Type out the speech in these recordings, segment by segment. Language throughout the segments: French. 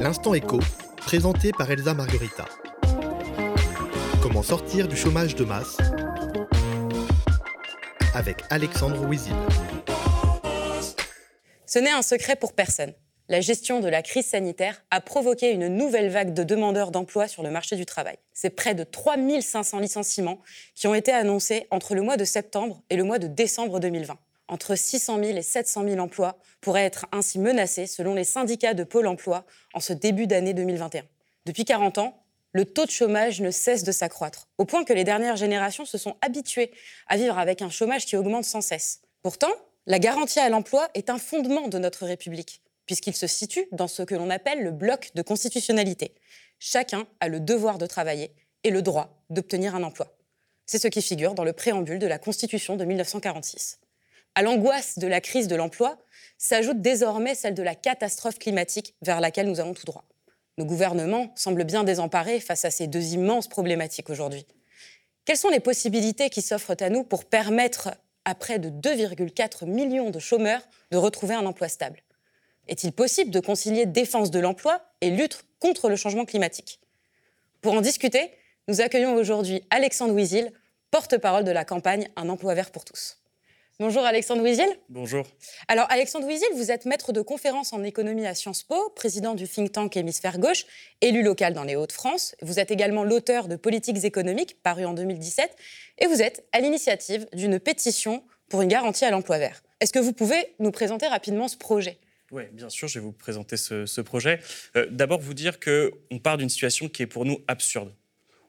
L'instant écho, présenté par Elsa Margarita. Comment sortir du chômage de masse avec Alexandre Ouizil. Ce n'est un secret pour personne. La gestion de la crise sanitaire a provoqué une nouvelle vague de demandeurs d'emploi sur le marché du travail. C'est près de 3500 licenciements qui ont été annoncés entre le mois de septembre et le mois de décembre 2020 entre 600 000 et 700 000 emplois pourraient être ainsi menacés selon les syndicats de Pôle emploi en ce début d'année 2021. Depuis 40 ans, le taux de chômage ne cesse de s'accroître, au point que les dernières générations se sont habituées à vivre avec un chômage qui augmente sans cesse. Pourtant, la garantie à l'emploi est un fondement de notre République, puisqu'il se situe dans ce que l'on appelle le bloc de constitutionnalité. Chacun a le devoir de travailler et le droit d'obtenir un emploi. C'est ce qui figure dans le préambule de la Constitution de 1946. À l'angoisse de la crise de l'emploi s'ajoute désormais celle de la catastrophe climatique vers laquelle nous allons tout droit. Nos gouvernements semblent bien désemparés face à ces deux immenses problématiques aujourd'hui. Quelles sont les possibilités qui s'offrent à nous pour permettre à près de 2,4 millions de chômeurs de retrouver un emploi stable? Est-il possible de concilier défense de l'emploi et lutte contre le changement climatique? Pour en discuter, nous accueillons aujourd'hui Alexandre Ouizil, porte-parole de la campagne Un emploi vert pour tous. Bonjour Alexandre Ouizil. Bonjour. Alors Alexandre Ouizil, vous êtes maître de conférences en économie à Sciences Po, président du think tank Hémisphère Gauche, élu local dans les Hauts-de-France. Vous êtes également l'auteur de Politiques économiques, paru en 2017, et vous êtes à l'initiative d'une pétition pour une garantie à l'emploi vert. Est-ce que vous pouvez nous présenter rapidement ce projet? Oui, bien sûr, je vais vous présenter ce, projet. Euh, d'abord, vous dire qu'on part d'une situation qui est pour nous absurde.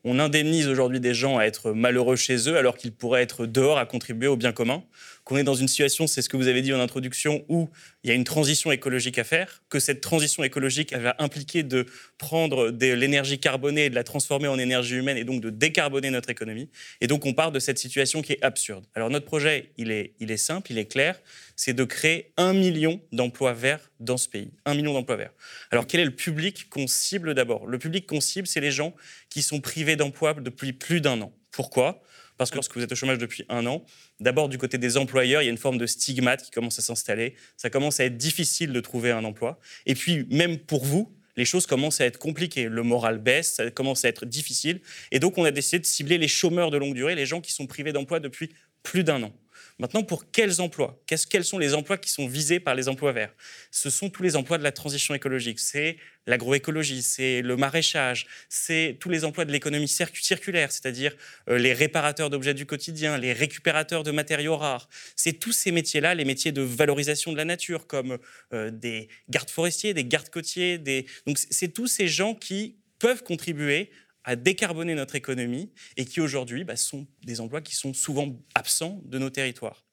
On indemnise aujourd'hui des gens à être malheureux chez eux alors qu'ils pourraient être dehors à contribuer au bien commun. Qu'on est dans une situation, c'est ce que vous avez dit en introduction, où il y a une transition écologique à faire, que cette transition écologique elle va impliquer de prendre de l'énergie carbonée et de la transformer en énergie humaine et donc de décarboner notre économie. Et donc on part de cette situation qui est absurde. Alors notre projet, il est, il est simple, il est clair, c'est de créer un million d'emplois verts dans ce pays. Un million d'emplois verts. Alors quel est le public qu'on cible d'abord? Le public qu'on cible, c'est les gens qui sont privés d'emploi depuis plus d'un an. Pourquoi? Parce que lorsque vous êtes au chômage depuis un an, d'abord du côté des employeurs, il y a une forme de stigmate qui commence à s'installer. Ça commence à être difficile de trouver un emploi. Et puis, même pour vous, les choses commencent à être compliquées. Le moral baisse, ça commence à être difficile. Et donc, on a décidé de cibler les chômeurs de longue durée, les gens qui sont privés d'emploi depuis plus d'un an. Maintenant, pour quels emplois? Quels sont les emplois qui sont visés par les emplois verts? Ce sont tous les emplois de la transition écologique. C'est l'agroécologie, c'est le maraîchage, c'est tous les emplois de l'économie circulaire, c'est-à-dire euh, les réparateurs d'objets du quotidien, les récupérateurs de matériaux rares. C'est tous ces métiers-là, les métiers de valorisation de la nature, comme euh, des gardes forestiers, des gardes côtiers. Donc, c'est tous ces gens qui peuvent contribuer à décarboner notre économie et qui aujourd'hui bah, sont des emplois qui sont souvent absents de nos territoires.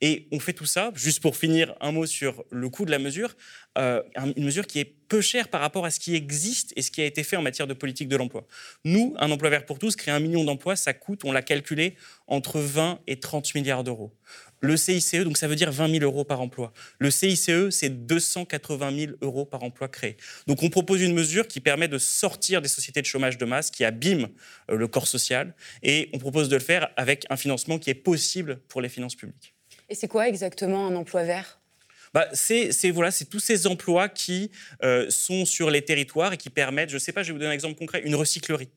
Et on fait tout ça, juste pour finir, un mot sur le coût de la mesure, euh, une mesure qui est peu chère par rapport à ce qui existe et ce qui a été fait en matière de politique de l'emploi. Nous, un emploi vert pour tous, créer un million d'emplois, ça coûte, on l'a calculé, entre 20 et 30 milliards d'euros. Le CICE, donc ça veut dire 20 000 euros par emploi. Le CICE, c'est 280 000 euros par emploi créé. Donc on propose une mesure qui permet de sortir des sociétés de chômage de masse qui abîment euh, le corps social et on propose de le faire avec un financement qui est possible pour les finances publiques. Et c'est quoi exactement un emploi vert? Bah, c'est voilà, tous ces emplois qui euh, sont sur les territoires et qui permettent, je ne sais pas, je vais vous donner un exemple concret, une recyclerie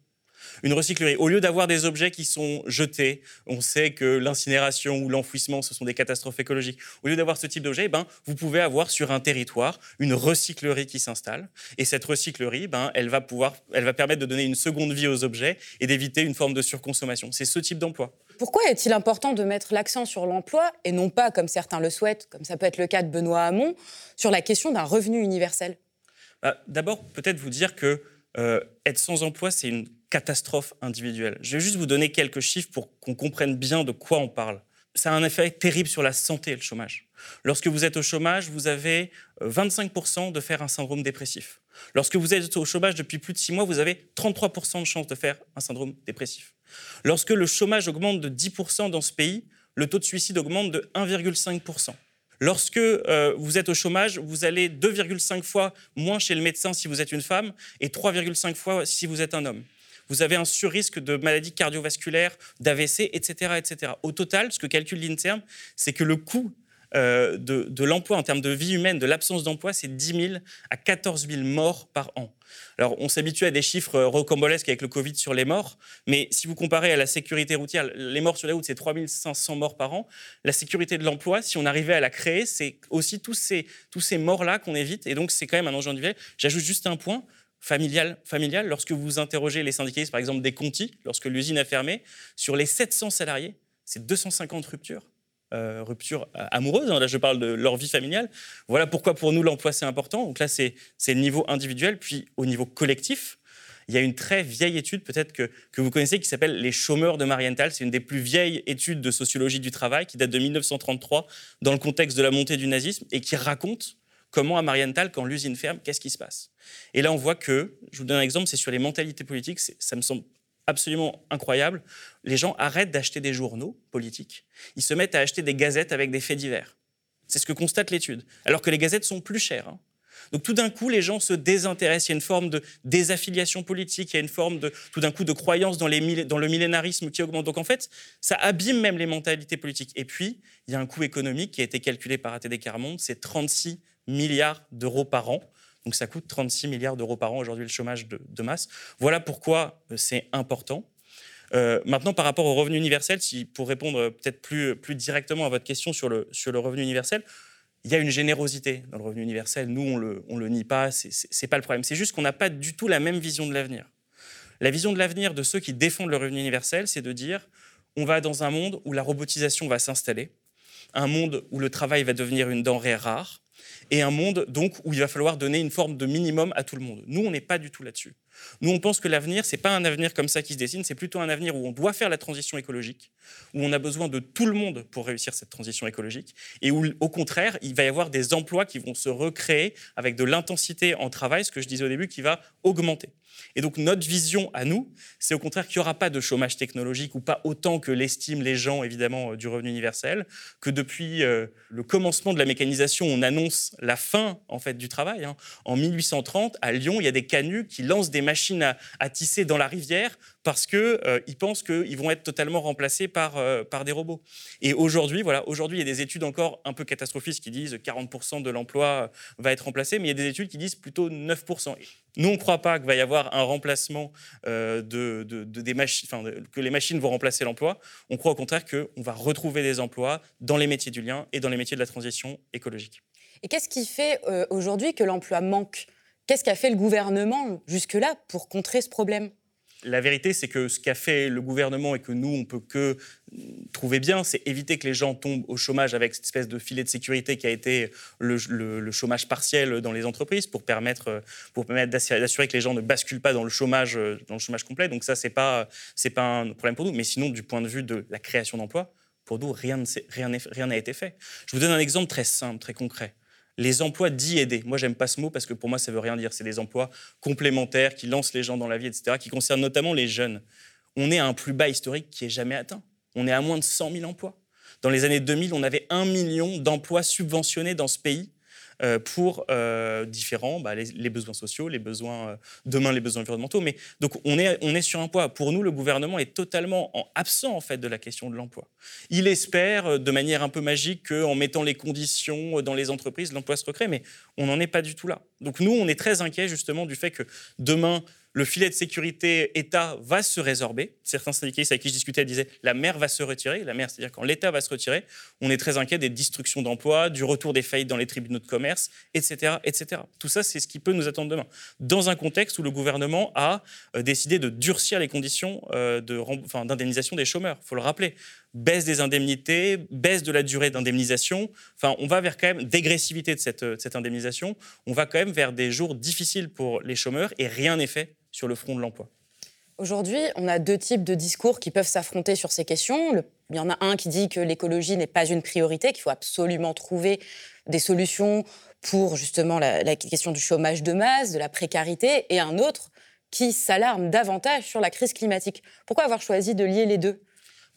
une recyclerie. Au lieu d'avoir des objets qui sont jetés, on sait que l'incinération ou l'enfouissement, ce sont des catastrophes écologiques. Au lieu d'avoir ce type d'objet, ben, vous pouvez avoir sur un territoire une recyclerie qui s'installe. Et cette recyclerie, ben, elle, va pouvoir, elle va permettre de donner une seconde vie aux objets et d'éviter une forme de surconsommation. C'est ce type d'emploi. Pourquoi est-il important de mettre l'accent sur l'emploi et non pas, comme certains le souhaitent, comme ça peut être le cas de Benoît Hamon, sur la question d'un revenu universel? Bah, D'abord, peut-être vous dire que euh, être sans emploi, c'est une catastrophe individuelle. Je vais juste vous donner quelques chiffres pour qu'on comprenne bien de quoi on parle. Ça a un effet terrible sur la santé, le chômage. Lorsque vous êtes au chômage, vous avez 25% euh, de faire un syndrome dépressif. Lorsque vous êtes au chômage depuis plus de 6 mois, vous avez 33% de chances de faire un syndrome dépressif. Lorsque le chômage augmente de 10% dans ce pays, le taux de suicide augmente de 1,5%. Lorsque euh, vous êtes au chômage, vous allez 2,5 fois moins chez le médecin si vous êtes une femme et 3,5 fois si vous êtes un homme vous avez un surrisque de maladies cardiovasculaires, d'AVC, etc., etc. Au total, ce que calcule l'INSERM, c'est que le coût euh, de, l'emploi en termes de vie humaine, de l'absence d'emploi, c'est 10 000 à 14 000 morts par an. Alors, on s'habitue à des chiffres rocambolesques avec le Covid sur les morts, mais si vous comparez à la sécurité routière, les morts sur les routes, c'est 3 500 morts par an. La sécurité de l'emploi, si on arrivait à la créer, c'est aussi tous ces, tous ces morts-là qu'on évite, et donc c'est quand même un enjeu individuel. J'ajoute juste un point familial, familial, lorsque vous interrogez les syndicalistes, par exemple des Conti, lorsque l'usine a fermé, sur les 700 salariés, c'est 250 ruptures. Euh, ruptures amoureuses, hein. là je parle de leur vie familiale. Voilà pourquoi pour nous l'emploi c'est important. Donc là c'est le niveau individuel, puis au niveau collectif, il y a une très vieille étude, peut-être que, que, vous connaissez, qui s'appelle Les chômeurs de Marienthal. C'est une des plus vieilles études de sociologie du travail qui date de 1933 dans le contexte de la montée du nazisme et qui raconte comment à Marienthal, quand l'usine ferme, qu'est-ce qui se passe? Et là, on voit que, je vous donne un exemple, c'est sur les mentalités politiques, ça me semble absolument incroyable. Les gens arrêtent d'acheter des journaux politiques, ils se mettent à acheter des gazettes avec des faits divers. C'est ce que constate l'étude. Alors que les gazettes sont plus chères. Hein. Donc tout d'un coup, les gens se désintéressent. Il y a une forme de désaffiliation politique, il y a une forme de tout d'un coup de croyance dans, les, dans le millénarisme qui augmente. Donc en fait, ça abîme même les mentalités politiques. Et puis, il y a un coût économique qui a été calculé par ATD Carmonde, c'est 36 milliards d'euros par an. Donc ça coûte 36 milliards d'euros par an aujourd'hui le chômage de, masse. Voilà pourquoi euh, c'est important. Euh, maintenant, par rapport au revenu universel, pour répondre euh, peut-être plus, directement à votre question sur le, revenu universel, il y a une générosité dans le revenu universel. Nous, on le, le nie pas, c'est n'est pas le problème. C'est juste qu'on n'a pas du tout la même vision de l'avenir. La vision de l'avenir de ceux qui défendent le revenu universel, c'est de dire on va dans un monde où la robotisation va s'installer, un monde où le travail va devenir une denrée rare, et un monde donc où il va falloir donner une forme de minimum à tout le monde. Nous, on n'est pas du tout là-dessus. Nous, on pense que l'avenir, c'est pas un avenir comme ça qui se dessine, c'est plutôt un avenir où on doit faire la transition écologique, où on a besoin de tout le monde pour réussir cette transition écologique, et où, au contraire, il va y avoir des emplois qui vont se recréer avec de l'intensité en travail, ce que je disais au début, qui va augmenter. Et donc notre vision à nous, c'est au contraire qu'il n'y aura pas de chômage technologique ou pas autant que l'estiment les gens évidemment euh, du revenu universel, que depuis euh, le commencement de la mécanisation, on annonce la fin en fait du travail. Hein. En 1830, à Lyon, il y a des canuts qui lancent des machines à, tisser dans la rivière parce qu'ils euh, pensent qu'ils vont être totalement remplacés par, par des robots. Et aujourd'hui, voilà, aujourd'hui, il y a des études encore un peu catastrophistes qui disent 40% de l'emploi va être remplacé, mais il y a des études qui disent plutôt 9%. Nous, on ne croit pas qu'il va y avoir un remplacement euh, de, des machines, que les machines vont remplacer l'emploi. On croit au contraire qu'on va retrouver des emplois dans les métiers du lien et dans les métiers de la transition écologique. Et qu'est-ce qui fait euh, aujourd'hui que l'emploi manque? Qu'est-ce qu'a fait le gouvernement jusque-là pour contrer ce problème? La vérité, c'est que ce qu'a fait le gouvernement et que nous, on peut que trouver bien, c'est éviter que les gens tombent au chômage avec cette espèce de filet de sécurité qui a été le, chômage partiel dans les entreprises pour permettre, pour permettre d'assurer que les gens ne basculent pas dans le chômage, dans le chômage complet. Donc ça, c'est pas, c'est pas un problème pour nous. Mais sinon, du point de vue de la rien d'emplois, pour nous, rien n'a été fait. Je vous donne un exemple très simple, très concret les emplois dits aidés. Moi, j'aime pas ce mot parce que pour moi, ça veut rien dire. C'est des emplois complémentaires qui lancent les gens dans la vie, etc., qui concernent notamment les jeunes. On est à un plus bas historique qui est jamais atteint. On est à moins de 100 000 emplois. Dans les années 2000, on avait un million d'emplois subventionnés dans ce pays pour euh, différents, bah, les, besoins sociaux, les besoins, euh, demain les besoins environnementaux. Mais donc on est, on est sur un poids. Pour nous, le gouvernement est totalement absent en fait de la question de l'emploi. Il espère de manière un peu magique qu'en mettant les conditions dans les entreprises, l'emploi se recrée, mais on n'en est pas du tout là. Donc nous, on est très inquiets justement du fait que demain, le filet de sécurité État va se résorber. Certains syndicalistes avec qui je discutais disaient la mer va se retirer. La mer, c'est-à-dire quand l'État va se retirer, on est très inquiet des destructions d'emplois, du retour des faillites dans les tribunaux de commerce, etc. etc. Tout ça, c'est ce qui peut nous attendre demain. Dans un contexte où le gouvernement a euh, décidé de durcir les conditions euh, d'indemnisation des chômeurs, il faut le rappeler baisse des indemnités, baisse de la durée d'indemnisation. Enfin, on va vers quand même dégressivité de cette, de cette indemnisation. On va quand même vers des jours difficiles pour les chômeurs et rien n'est fait sur le front de l'emploi. Aujourd'hui, on a deux types de discours qui peuvent s'affronter sur ces questions. il y en a un qui dit que l'écologie n'est pas une priorité, qu'il faut absolument trouver des solutions pour justement la, question du chômage de masse, de la précarité, et un autre qui s'alarme davantage sur la crise climatique. Pourquoi avoir choisi de lier les deux?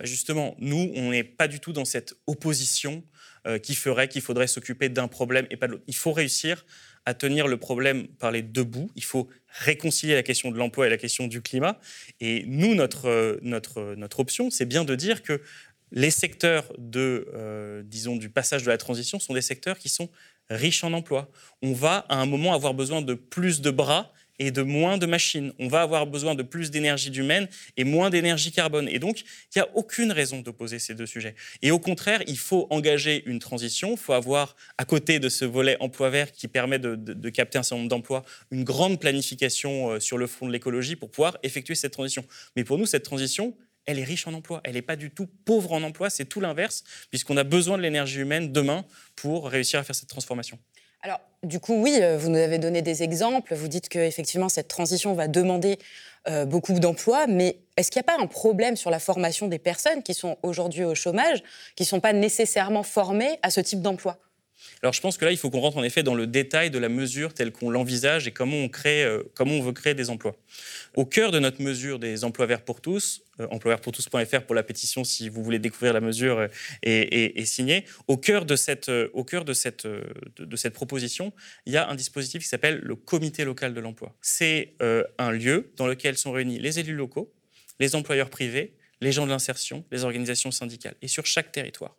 Justement, nous, on n'est pas du tout dans cette opposition euh, qui ferait qu'il faudrait s'occuper d'un problème et pas de l'autre. Il faut réussir à tenir le problème par les deux bouts. Il faut réconcilier la question de l'emploi et la question du climat. Et nous, notre, notre, notre option, c'est bien de dire que les secteurs de, euh, disons, du passage de la transition sont des secteurs qui sont riches en emplois. On va à un moment avoir besoin de plus de bras et de moins de machines. On va avoir besoin de plus d'énergie humaine et moins d'énergie carbone. Et donc, il n'y a aucune raison d'opposer ces deux sujets. Et au contraire, il faut engager une transition. Il faut avoir, à côté de ce volet emploi vert qui permet de, capter un certain nombre d'emplois, une grande planification euh, sur le front de l'écologie pour pouvoir effectuer cette transition. Mais pour nous, cette transition, elle est riche en emplois. Elle n'est pas du tout pauvre en emplois, c'est tout l'inverse, puisqu'on a besoin de l'énergie humaine demain pour réussir à faire cette transformation. Alors, du coup, oui, euh, vous nous avez donné des exemples. Vous dites qu'effectivement, cette transition va demander euh, beaucoup d'emplois, mais est-ce qu'il n'y a pas un problème sur la formation des personnes qui sont aujourd'hui au chômage, qui ne sont pas nécessairement formées à ce type d'emploi? Alors je pense que là, il faut qu'on rentre en effet dans le détail de la mesure telle qu'on l'envisage et comment on, crée, euh, comment on veut créer des emplois. Au cœur de notre mesure des emplois verts pour tous, euh, pour la pétition si vous voulez découvrir la mesure euh, et, et, signer, au cœur, de cette, euh, au cœur de, cette, de, cette proposition, il y a un dispositif qui s'appelle le comité local de l'emploi. C'est un lieu dans lequel sont réunis les élus locaux, les employeurs privés, les gens de l'insertion, les organisations syndicales, et sur chaque territoire.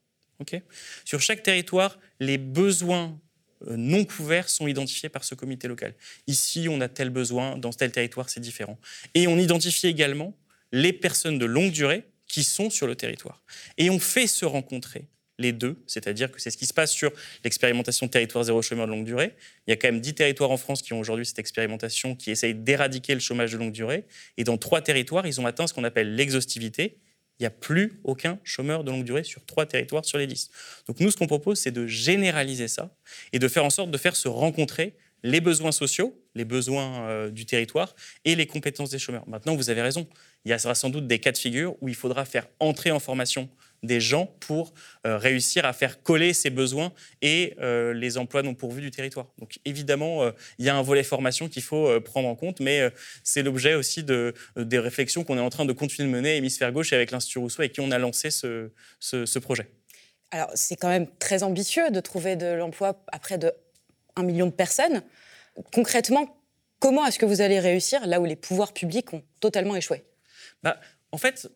Sur chaque territoire, les besoins euh, non couverts sont identifiés par ce comité local. Ici, on a tel besoin, dans tel territoire, c'est différent. Et on identifie également les personnes de longue durée qui sont sur le territoire. Et on fait se rencontrer les deux, c'est-à-dire que c'est ce qui se passe sur l'expérimentation territoire zéro chômeur de longue durée. Il y a quand même dix territoires en France qui ont aujourd'hui cette expérimentation qui essaye d'éradiquer le chômage de longue durée. Et dans trois territoires, ils ont atteint ce qu'on appelle l'exhaustivité il n'y a plus aucun chômeur de longue durée sur trois territoires sur les dix. Donc nous, ce qu'on propose, c'est de généraliser ça et de faire en sorte de faire se rencontrer les besoins sociaux, les besoins euh, du territoire et les compétences des chômeurs. Maintenant, vous avez raison, il y aura sans doute des cas de figure où il faudra faire entrer en formation des gens pour euh, réussir à faire coller ces besoins et euh, les emplois non pourvus du territoire. Donc évidemment, euh, il y a un volet formation qu'il faut prendre en compte, mais c'est l'objet aussi de, des réflexions qu'on est en train de continuer de mener Hémisphère Gauche avec l'Institut Rousseau et qui on a lancé ce, ce, projet. Alors c'est quand même très ambitieux de trouver de l'emploi à près de 1 million de personnes. Concrètement, comment est-ce que vous allez réussir là où les pouvoirs publics ont totalement échoué? Bah, En fait,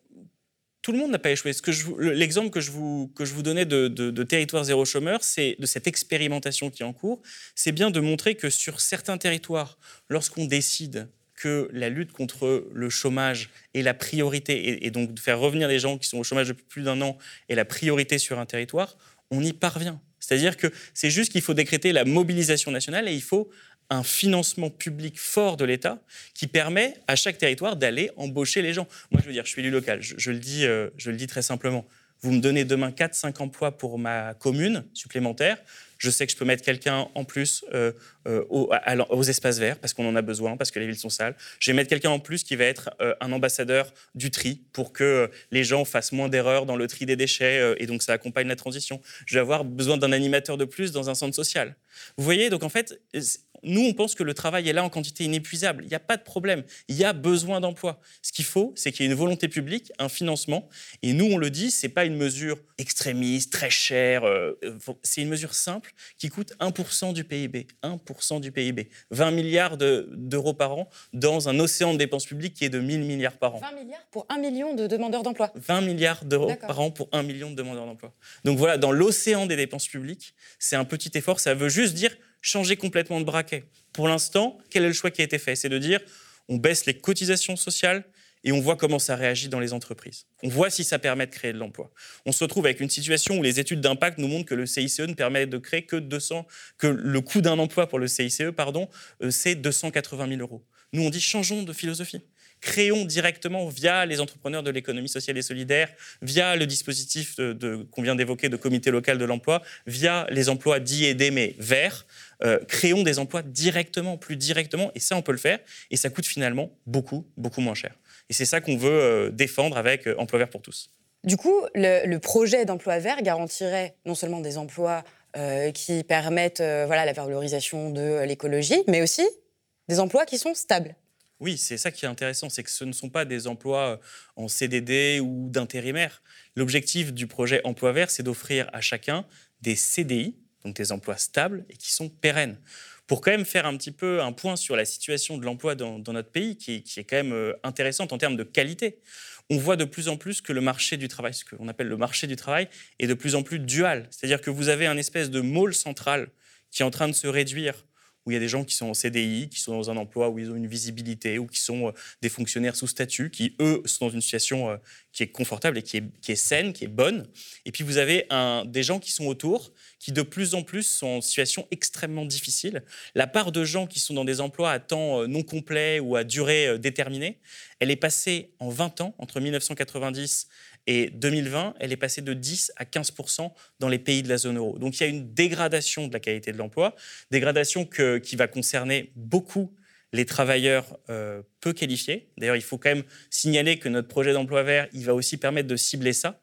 tout le monde n'a pas échoué. L'exemple que, je vous, donnais de, de, territoire zéro chômeur, c'est de cette expérimentation qui est en cours, c'est bien de montrer que sur certains territoires, lorsqu'on décide que la lutte contre le chômage est la priorité, et, donc de faire revenir les gens qui sont au chômage depuis plus d'un an est la priorité sur un territoire, on y parvient. C'est-à-dire que c'est juste qu'il faut décréter la mobilisation nationale et il faut un financement public fort de l'État qui permet à chaque territoire d'aller embaucher les gens. Moi, je veux dire, je suis élu local, je, le, dis, euh, je le dis très simplement. Vous me donnez demain 4-5 emplois pour ma commune supplémentaire. Je sais que je peux mettre quelqu'un en plus euh, euh, aux, espaces verts parce qu'on en a besoin, parce que les villes sont sales. Je vais mettre quelqu'un en plus qui va être un ambassadeur du tri pour que les gens fassent moins d'erreurs dans le tri des déchets et donc ça accompagne la transition. Je vais avoir besoin d'un animateur de plus dans un centre social. Vous voyez, donc en fait, nous, on pense que le travail est là en quantité inépuisable. Il n'y a pas de problème. Il y a besoin d'emplois. Ce qu'il faut, c'est qu'il y ait une volonté publique, un financement. Et nous, on le dit, ce n'est pas une mesure extrémiste, très chère. Euh, c'est une mesure simple qui coûte 1% du PIB. 1% du PIB. 20 milliards d'euros par an dans un océan de dépenses publiques qui est de 1000 milliards par an. 20 milliards pour 1 million de demandeurs d'emploi 20 milliards d'euros par an pour 1 million de demandeurs d'emploi. Donc voilà, dans l'océan des dépenses publiques, c'est un petit effort. Ça veut juste dire changer complètement de braquet. Pour l'instant, quel est le choix qui a été fait? C'est de dire on baisse les cotisations sociales et on voit comment ça réagit dans les entreprises. On voit si ça permet de créer de l'emploi. On se retrouve avec une situation où les études d'impact nous montrent que le CICE ne permet de créer que 200, que le coût d'un emploi pour le CICE, pardon, euh, c'est 280 000 euros. Nous, on dit changeons de philosophie créons directement via les entrepreneurs de l'économie sociale et solidaire, via le dispositif qu'on vient d'évoquer de comité local de l'emploi, via les emplois dits aidés mais verts, euh, créons des emplois directement, plus directement, et ça, on peut le faire, et ça coûte finalement beaucoup, beaucoup moins cher. Et c'est ça qu'on veut euh, défendre avec euh, Emploi vert pour tous. Du coup, le, projet d'emploi vert garantirait non seulement des emplois qui permettent voilà, la valorisation de l'écologie, mais aussi des emplois qui sont stables. Oui, c'est ça qui est intéressant, c'est que ce ne sont pas des emplois en CDD ou d'intérimaire. L'objectif du projet Emploi vert, c'est d'offrir à chacun des CDI donc des emplois stables et qui sont pérennes. Pour quand même faire un petit peu un point sur la situation de l'emploi dans, notre pays, qui, qui, est quand même euh, intéressante en termes de qualité, on voit de plus en plus que le marché du travail, ce qu'on appelle le marché du travail, est de plus en plus dual. C'est-à-dire que vous avez un espèce de môle central qui est en train de se réduire où il y a des gens qui sont en CDI, qui sont dans un emploi où ils ont une visibilité, ou qui sont euh, des fonctionnaires sous statut, qui, eux, sont dans une situation euh, qui est confortable et qui est, qui est saine, qui est bonne. Et puis vous avez des gens qui sont autour, qui de plus en plus sont en situation extrêmement difficile. La part de gens qui sont dans des emplois à temps euh, non complet ou à durée déterminée, elle est passée en 20 ans, entre 1990 et 2020, elle est passée de 10 à 15% dans les pays de la zone euro. Donc il y a une dégradation de la qualité de l'emploi, dégradation qui va concerner beaucoup les travailleurs euh, peu qualifiés. D'ailleurs, il faut quand même signaler que notre projet d'emploi vert, il va aussi permettre de cibler ça.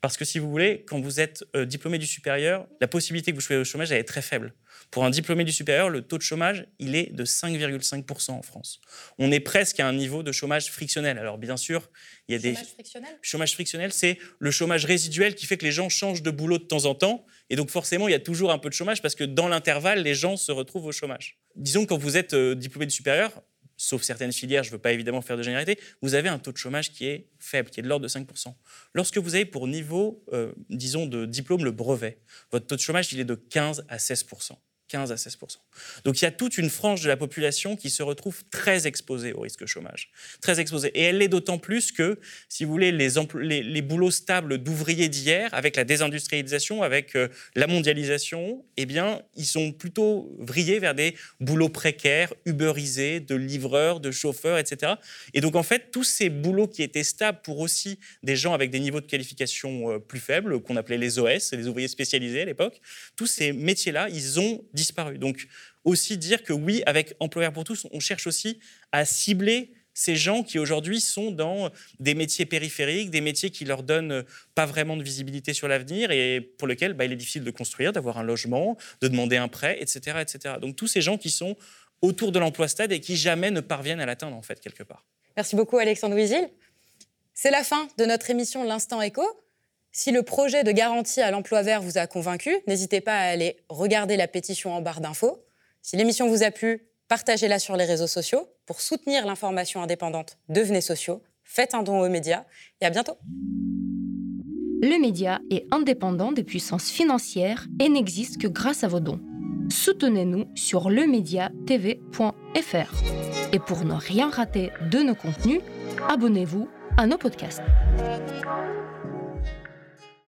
Parce que si vous voulez, quand vous êtes euh, diplômé du supérieur, la possibilité que vous soyez au chômage, elle est très faible. Pour un diplômé du supérieur, le taux de chômage, il est de 5,5% en France. On est presque à un niveau de chômage frictionnel. Alors bien sûr, il y a des... Chômage frictionnel? Chômage frictionnel, c'est le chômage résiduel qui fait que les gens changent de boulot de temps en temps. Et donc forcément, il y a toujours un peu de chômage parce que dans l'intervalle, les gens se retrouvent au chômage. Disons que quand vous êtes euh, diplômé du supérieur, sauf certaines filières, je ne veux pas évidemment faire de généralité, vous avez un taux de chômage qui est faible, qui est de l'ordre de 5%. Lorsque vous avez pour niveau, euh, disons, de diplôme le brevet, votre taux de chômage, il est de 15 à 16%. 15 à 16 Donc il y a toute une frange de la population qui se retrouve très exposée au risque chômage. Très exposée. Et elle l'est d'autant plus que, si vous voulez, les, boulots stables d'ouvriers d'hier, avec la désindustrialisation, avec euh, la mondialisation, eh bien, ils sont plutôt vrillés vers des boulots précaires, uberisés, de livreurs, de chauffeurs, etc. Et donc en fait, tous ces boulots qui étaient stables pour aussi des gens avec des niveaux de qualification euh, plus faibles, qu'on appelait les OS, les ouvriers spécialisés à l'époque, tous ces métiers-là, ils ont Donc aussi dire que oui, avec Employeur pour tous, on cherche aussi à cibler ces gens qui aujourd'hui sont dans des métiers périphériques, des métiers qui leur donnent pas vraiment de visibilité sur l'avenir et pour lesquels bah, il est difficile de construire, d'avoir un logement, de demander un prêt, etc., etc. Donc tous ces gens qui sont autour de l'emploi stade et qui jamais ne parviennent à l'atteindre en fait quelque part. Merci beaucoup Alexandre Wizil. C'est la fin de notre émission L'Instant Éco. Si le projet de garantie à l'emploi vert vous a convaincu, n'hésitez pas à aller regarder la pétition en barre d'infos. Si l'émission vous a plu, partagez-la sur les réseaux sociaux. Pour soutenir l'information indépendante, devenez sociaux, faites un don aux médias et à bientôt. Le média est indépendant des puissances financières et n'existe que grâce à vos dons. Soutenez-nous sur lemediatv.fr. Et pour ne rien rater de nos contenus, abonnez-vous à nos podcasts.